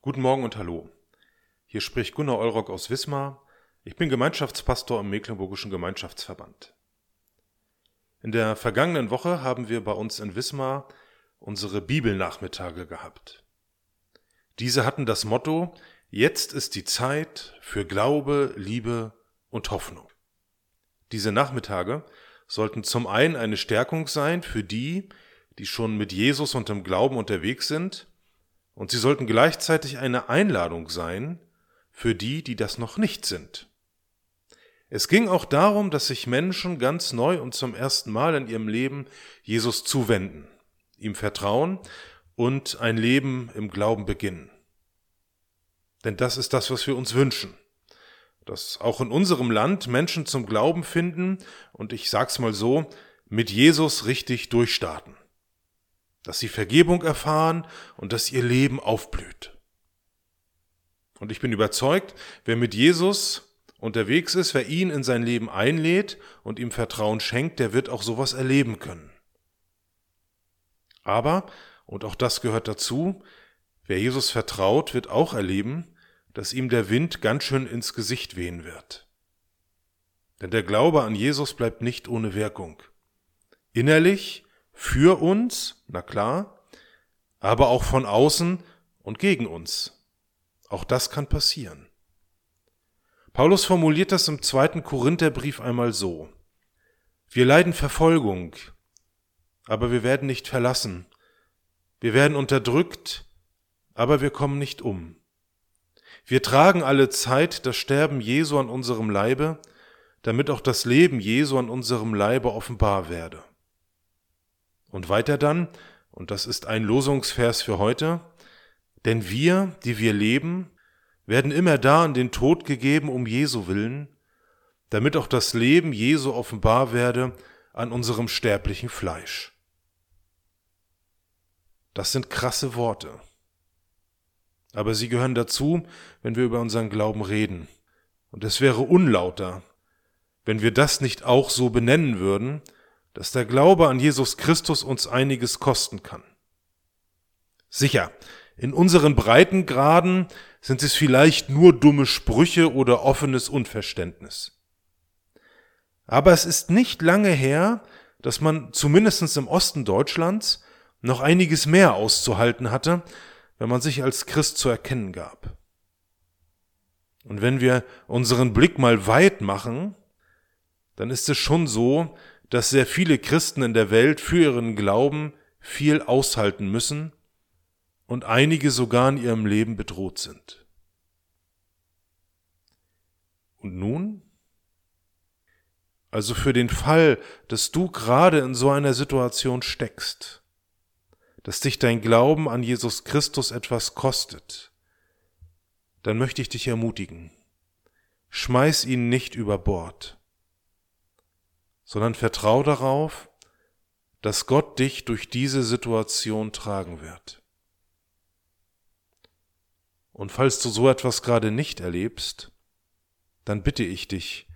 Guten Morgen und Hallo. Hier spricht Gunnar Eurock aus Wismar. Ich bin Gemeinschaftspastor im Mecklenburgischen Gemeinschaftsverband. In der vergangenen Woche haben wir bei uns in Wismar unsere Bibelnachmittage gehabt. Diese hatten das Motto, jetzt ist die Zeit für Glaube, Liebe und Hoffnung. Diese Nachmittage sollten zum einen eine Stärkung sein für die, die schon mit Jesus und dem Glauben unterwegs sind, und sie sollten gleichzeitig eine Einladung sein für die, die das noch nicht sind. Es ging auch darum, dass sich Menschen ganz neu und zum ersten Mal in ihrem Leben Jesus zuwenden, ihm vertrauen und ein Leben im Glauben beginnen. Denn das ist das, was wir uns wünschen. Dass auch in unserem Land Menschen zum Glauben finden und ich sag's mal so, mit Jesus richtig durchstarten dass sie Vergebung erfahren und dass ihr Leben aufblüht. Und ich bin überzeugt, wer mit Jesus unterwegs ist, wer ihn in sein Leben einlädt und ihm Vertrauen schenkt, der wird auch sowas erleben können. Aber, und auch das gehört dazu, wer Jesus vertraut, wird auch erleben, dass ihm der Wind ganz schön ins Gesicht wehen wird. Denn der Glaube an Jesus bleibt nicht ohne Wirkung. Innerlich für uns, na klar, aber auch von außen und gegen uns. Auch das kann passieren. Paulus formuliert das im zweiten Korintherbrief einmal so. Wir leiden Verfolgung, aber wir werden nicht verlassen. Wir werden unterdrückt, aber wir kommen nicht um. Wir tragen alle Zeit das Sterben Jesu an unserem Leibe, damit auch das Leben Jesu an unserem Leibe offenbar werde. Und weiter dann, und das ist ein Losungsvers für heute, denn wir, die wir leben, werden immer da in den Tod gegeben um Jesu willen, damit auch das Leben Jesu offenbar werde an unserem sterblichen Fleisch. Das sind krasse Worte. Aber sie gehören dazu, wenn wir über unseren Glauben reden. Und es wäre unlauter, wenn wir das nicht auch so benennen würden, dass der Glaube an Jesus Christus uns einiges kosten kann. Sicher, in unseren Breitengraden sind es vielleicht nur dumme Sprüche oder offenes Unverständnis. Aber es ist nicht lange her, dass man zumindest im Osten Deutschlands noch einiges mehr auszuhalten hatte, wenn man sich als Christ zu erkennen gab. Und wenn wir unseren Blick mal weit machen, dann ist es schon so, dass sehr viele Christen in der Welt für ihren Glauben viel aushalten müssen und einige sogar in ihrem Leben bedroht sind. Und nun? Also für den Fall, dass du gerade in so einer Situation steckst, dass dich dein Glauben an Jesus Christus etwas kostet, dann möchte ich dich ermutigen. Schmeiß ihn nicht über Bord sondern vertrau darauf, dass Gott dich durch diese Situation tragen wird. Und falls du so etwas gerade nicht erlebst, dann bitte ich dich,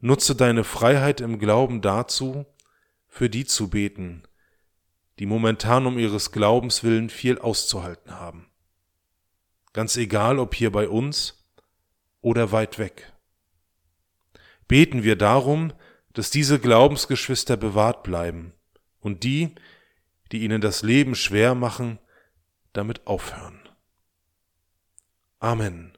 nutze deine Freiheit im Glauben dazu, für die zu beten, die momentan um ihres Glaubens willen viel auszuhalten haben. Ganz egal, ob hier bei uns oder weit weg. Beten wir darum, dass diese Glaubensgeschwister bewahrt bleiben und die, die ihnen das Leben schwer machen, damit aufhören. Amen.